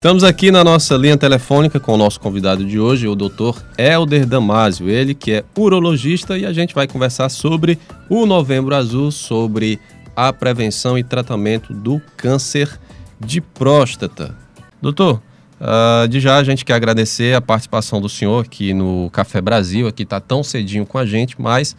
Estamos aqui na nossa linha telefônica com o nosso convidado de hoje, o Dr. Helder Damásio, ele que é urologista e a gente vai conversar sobre o Novembro Azul, sobre a prevenção e tratamento do câncer de próstata. Doutor, uh, de já a gente quer agradecer a participação do senhor aqui no Café Brasil, aqui está tão cedinho com a gente, mas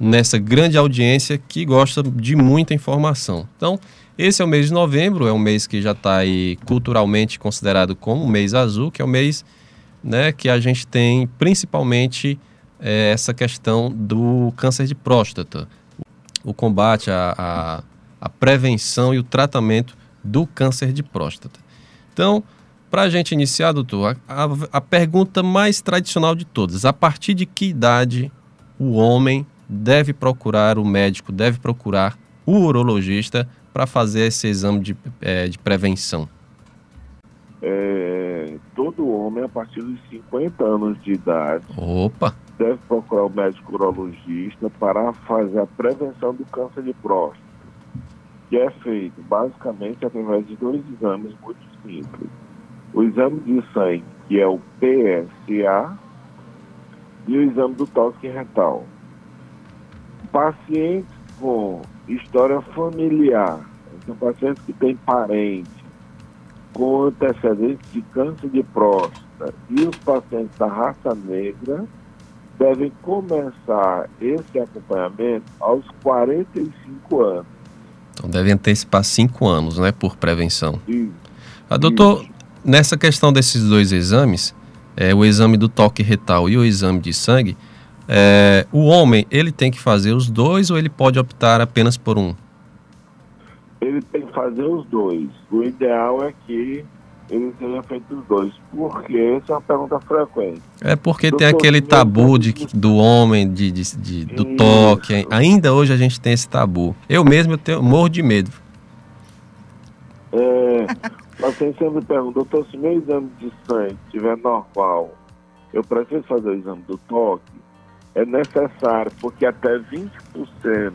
nessa grande audiência que gosta de muita informação. Então, esse é o mês de novembro, é um mês que já está aí culturalmente considerado como o mês azul, que é o mês né, que a gente tem principalmente é, essa questão do câncer de próstata, o combate, a, a, a prevenção e o tratamento do câncer de próstata. Então, para a gente iniciar, doutor, a, a, a pergunta mais tradicional de todas: a partir de que idade o homem deve procurar o médico, deve procurar o urologista para fazer esse exame de, é, de prevenção? É, todo homem, a partir dos 50 anos de idade, Opa. deve procurar o médico urologista para fazer a prevenção do câncer de próstata, que é feito basicamente através de dois exames muito simples. O exame de sangue, que é o PSA, e o exame do toque retal. Pacientes com história familiar, são pacientes que têm parente com antecedentes de câncer de próstata e os pacientes da raça negra devem começar esse acompanhamento aos 45 anos. Então devem antecipar 5 anos, né, por prevenção. Isso. Ah, doutor, Isso. nessa questão desses dois exames, é, o exame do toque retal e o exame de sangue, é, o homem, ele tem que fazer os dois ou ele pode optar apenas por um? Ele tem que fazer os dois. O ideal é que ele tenha feito os dois. Porque essa é uma pergunta frequente. É porque tem aquele tabu de, do homem, de, de, de do Isso. toque. Ainda hoje a gente tem esse tabu. Eu mesmo eu tenho, morro de medo. É, paciente sempre pergunta, doutor, se meu exame de sangue estiver normal, eu preciso fazer o exame do toque? É necessário, porque até 20%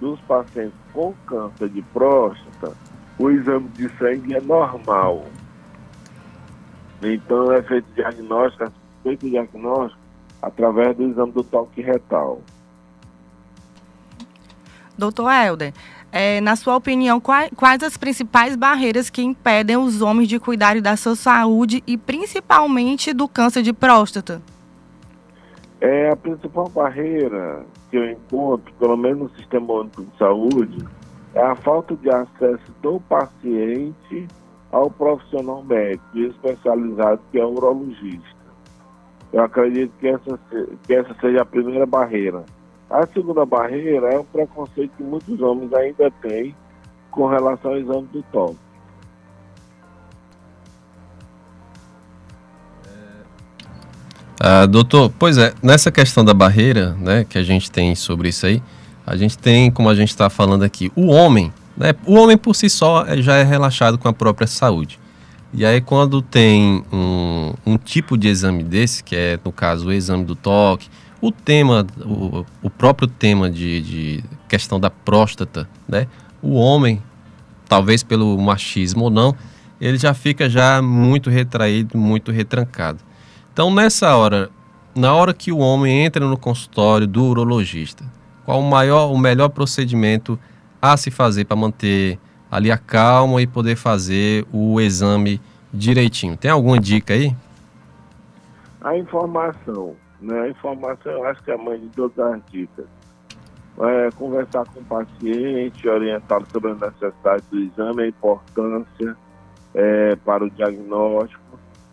dos pacientes com câncer de próstata, o exame de sangue é normal. Então é feito diagnóstico, é feito diagnóstico através do exame do toque retal. Doutor Helder, é, na sua opinião, quais, quais, as principais barreiras que impedem os homens de cuidarem da sua saúde e principalmente do câncer de próstata? É a principal barreira que eu encontro, pelo menos no Sistema Único de Saúde, é a falta de acesso do paciente ao profissional médico especializado que é o urologista. Eu acredito que essa, que essa seja a primeira barreira. A segunda barreira é o preconceito que muitos homens ainda têm com relação ao exame do toque. Ah, doutor, pois é, nessa questão da barreira, né, que a gente tem sobre isso aí, a gente tem, como a gente está falando aqui, o homem, né, o homem por si só é, já é relaxado com a própria saúde. E aí quando tem um, um tipo de exame desse, que é no caso o exame do toque, o tema, o, o próprio tema de, de questão da próstata, né, o homem, talvez pelo machismo ou não, ele já fica já muito retraído, muito retrancado. Então, nessa hora, na hora que o homem entra no consultório do urologista, qual o maior, o melhor procedimento a se fazer para manter ali a calma e poder fazer o exame direitinho? Tem alguma dica aí? A informação, né? A informação eu acho que é a mãe de todas as dicas. É, conversar com o paciente, orientá-lo sobre a necessidade do exame, a importância é, para o diagnóstico,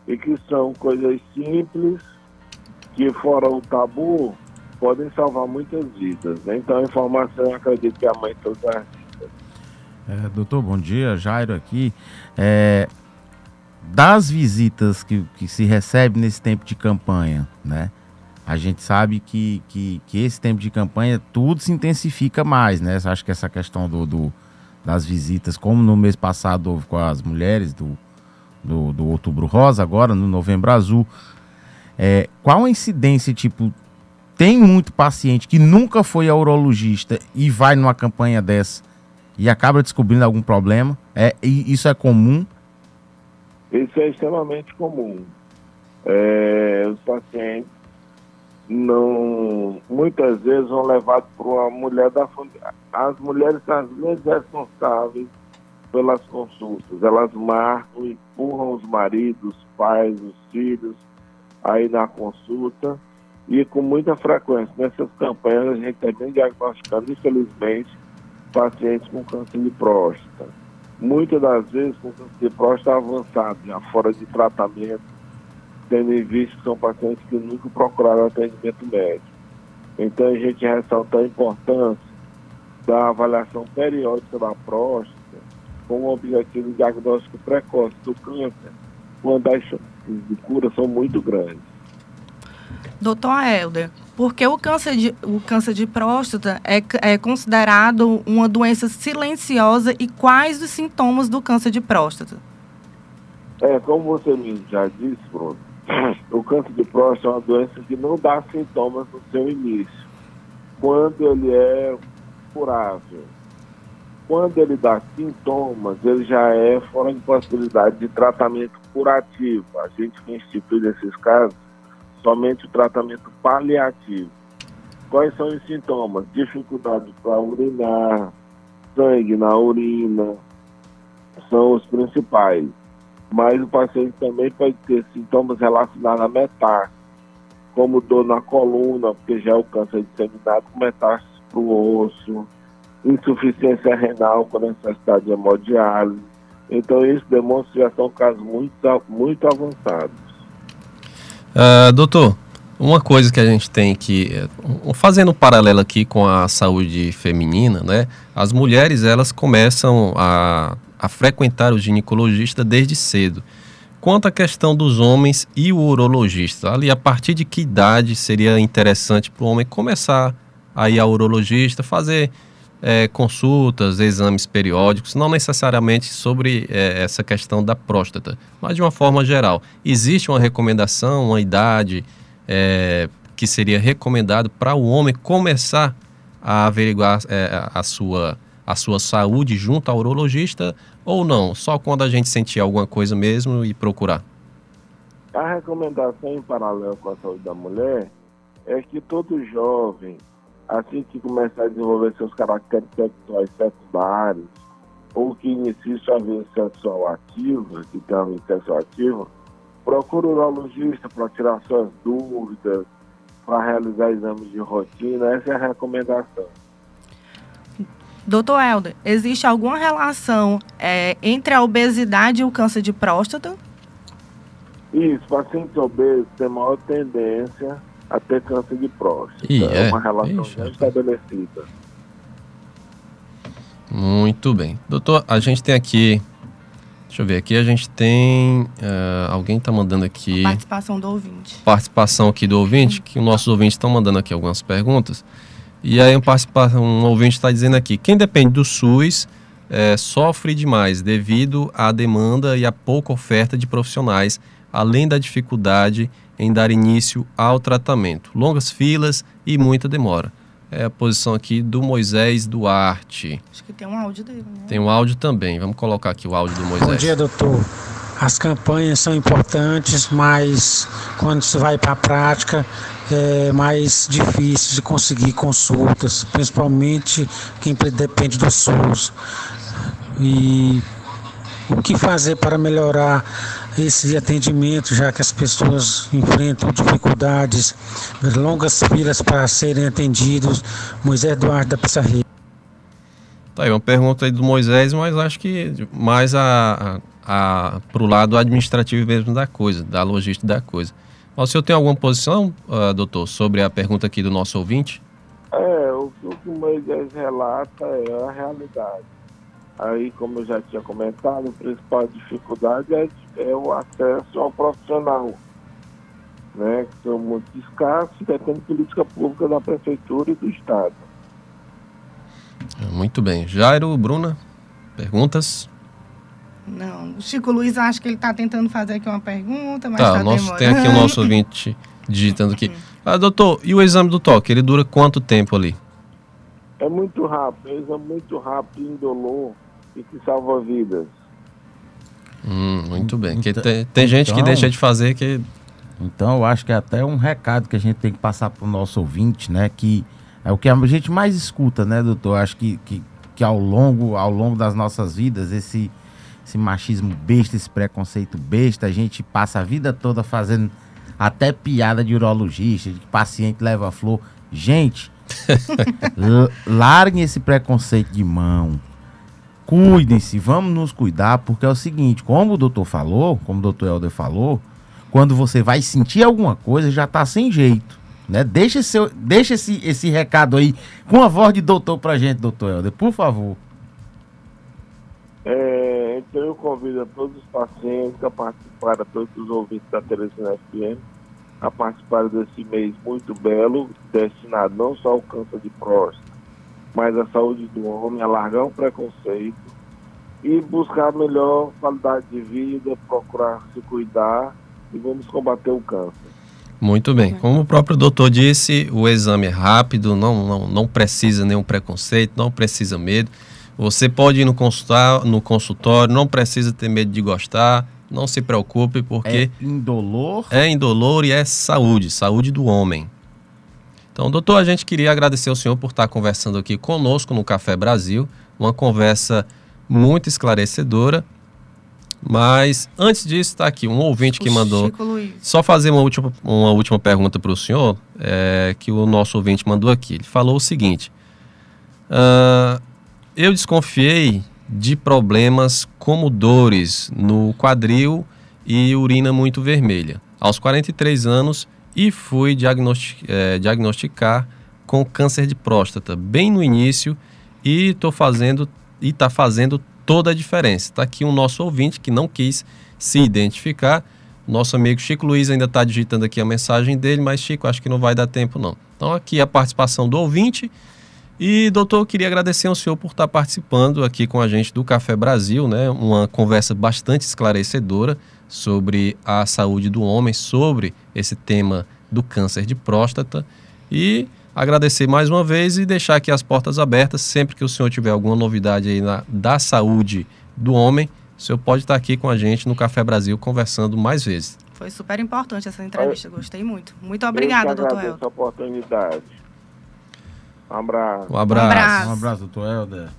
e que são coisas simples que, fora o tabu, podem salvar muitas vidas. Né? Então, a informação, eu acredito que é a mãe todas as vidas. É, doutor, bom dia. Jairo aqui. É, das visitas que, que se recebe nesse tempo de campanha, né? A gente sabe que, que, que esse tempo de campanha tudo se intensifica mais, né? Acho que essa questão do, do das visitas, como no mês passado houve com as mulheres do, do, Outubro Rosa, agora no Novembro Azul. É, qual a incidência, tipo, tem muito paciente que nunca foi a urologista e vai numa campanha dessa e acaba descobrindo algum problema? É, isso é comum? Isso é extremamente comum. É, os pacientes não muitas vezes vão levados para uma mulher da família. As mulheres são as responsáveis pelas consultas. Elas marcam, empurram os maridos, os pais, os filhos aí na consulta e com muita frequência. Nessas campanhas a gente também diagnosticando, infelizmente, pacientes com câncer de próstata. Muitas das vezes com câncer de próstata avançado, já fora de tratamento, tendo em vista que são pacientes que nunca procuraram atendimento médico. Então a gente ressalta a importância da avaliação periódica da próstata com o objetivo de diagnóstico precoce do câncer, quando as chances de cura são muito grandes. Doutor Helder, por que o câncer de, o câncer de próstata é, é considerado uma doença silenciosa e quais os sintomas do câncer de próstata? É, como você mesmo já disse, Bruno, o câncer de próstata é uma doença que não dá sintomas no seu início, quando ele é curável. Quando ele dá sintomas, ele já é fora de possibilidade de tratamento curativo. A gente institui nesses casos somente o tratamento paliativo. Quais são os sintomas? Dificuldade para urinar, sangue na urina, são os principais mas o paciente também pode ter sintomas relacionados à metástase, como dor na coluna, porque já é o câncer disseminado com metástase para o osso, insuficiência renal com necessidade de hemodiálise. Então, isso demonstra que já são casos muito, muito avançados. Uh, doutor, uma coisa que a gente tem que, fazendo um paralelo aqui com a saúde feminina, né? As mulheres, elas começam a a frequentar o ginecologista desde cedo. Quanto à questão dos homens e o urologista, ali a partir de que idade seria interessante para o homem começar a ir ao urologista, fazer é, consultas, exames periódicos, não necessariamente sobre é, essa questão da próstata, mas de uma forma geral. Existe uma recomendação, uma idade é, que seria recomendado para o homem começar a averiguar é, a sua a sua saúde junto ao urologista ou não? Só quando a gente sentir alguma coisa mesmo e procurar? A recomendação em paralelo com a saúde da mulher é que todo jovem, assim que começar a desenvolver seus caracteres sexuais secundários, ou que inicie sua vida sexual ativa, que tem uma vida sexual ativa, procure o urologista para tirar suas dúvidas, para realizar exames de rotina. Essa é a recomendação. Doutor Helder, existe alguma relação é, entre a obesidade e o câncer de próstata? Isso, pacientes obesos têm maior tendência a ter câncer de próstata. Ih, é, é uma relação Ixi, estabelecida. Muito bem. Doutor, a gente tem aqui. Deixa eu ver aqui, a gente tem. Uh, alguém está mandando aqui. Participação do ouvinte. Participação aqui do ouvinte, que os nossos ouvintes estão mandando aqui algumas perguntas. E aí um, um ouvinte está dizendo aqui, quem depende do SUS é, sofre demais devido à demanda e à pouca oferta de profissionais, além da dificuldade em dar início ao tratamento. Longas filas e muita demora. É a posição aqui do Moisés Duarte. Acho que tem um áudio dele, né? Tem um áudio também. Vamos colocar aqui o áudio do Moisés. Bom dia, doutor. As campanhas são importantes, mas quando se vai para a prática é mais difícil de conseguir consultas, principalmente quem depende do SUS. E o que fazer para melhorar esse atendimento, já que as pessoas enfrentam dificuldades, longas filas para serem atendidos? Moisés Eduardo da Pissarreira. Tá aí uma pergunta aí do Moisés, mas acho que mais a, a, para o lado administrativo mesmo da coisa, da logística da coisa. Mas o senhor tem alguma posição, uh, doutor, sobre a pergunta aqui do nosso ouvinte? É, o que o Moisés relata é a realidade. Aí, como eu já tinha comentado, a principal dificuldade é, é o acesso ao profissional, né, que são muito escassos depende política pública da prefeitura e do Estado. Muito bem. Jairo, Bruna, perguntas? Não, o Chico Luiz acho que ele está tentando fazer aqui uma pergunta, mas tá, tá nosso, tem aqui o nosso ouvinte digitando aqui. Ah, doutor, e o exame do toque, ele dura quanto tempo ali? É muito rápido, é um exame muito rápido, indolor e que salva vidas. Hum, muito bem. Então- tem, tem gente que então- deixa de fazer que. Então, eu acho que é até um recado que a gente tem que passar para o nosso ouvinte, né? Que é o que a gente mais escuta, né, doutor? Eu acho que, que, que ao, longo, ao longo das nossas vidas, esse, esse machismo besta, esse preconceito besta, a gente passa a vida toda fazendo até piada de urologista, de que paciente leva flor. Gente, larguem esse preconceito de mão. Cuidem-se, vamos nos cuidar, porque é o seguinte, como o doutor falou, como o doutor Helder falou, quando você vai sentir alguma coisa, já tá sem jeito. Né? Deixa, seu, deixa esse, esse recado aí com a voz de doutor pra gente, doutor Helder, por favor. É, então eu convido a todos os pacientes a participar, a todos os ouvintes da Teresina FM, a participar desse mês muito belo, destinado não só ao câncer de próstata, mas à saúde do homem, a largar o preconceito e buscar melhor qualidade de vida, procurar se cuidar e vamos combater o câncer. Muito bem. Como o próprio doutor disse, o exame é rápido, não, não, não precisa nenhum preconceito, não precisa medo. Você pode ir no, consultar, no consultório, não precisa ter medo de gostar, não se preocupe, porque É indolor. é indolor e é saúde, saúde do homem. Então, doutor, a gente queria agradecer ao senhor por estar conversando aqui conosco no Café Brasil, uma conversa muito esclarecedora. Mas antes disso, está aqui um ouvinte que mandou. Só fazer uma última, uma última pergunta para o senhor, é, que o nosso ouvinte mandou aqui. Ele falou o seguinte: "Ah, eu desconfiei de problemas como dores no quadril e urina muito vermelha aos 43 anos e fui diagnosti- eh, diagnosticar com câncer de próstata bem no início e estou fazendo e está fazendo toda a diferença. Está aqui um nosso ouvinte que não quis se identificar. Nosso amigo Chico Luiz ainda está digitando aqui a mensagem dele, mas Chico, acho que não vai dar tempo não. Então aqui a participação do ouvinte. E, doutor, queria agradecer ao senhor por estar participando aqui com a gente do Café Brasil, né? Uma conversa bastante esclarecedora sobre a saúde do homem, sobre esse tema do câncer de próstata. E agradecer mais uma vez e deixar aqui as portas abertas. Sempre que o senhor tiver alguma novidade aí na, da saúde do homem, o senhor pode estar aqui com a gente no Café Brasil conversando mais vezes. Foi super importante essa entrevista, gostei muito. Muito obrigada, doutor a oportunidade. Um abraço. Um abraço. abraço. Um abraço, doutor Helder.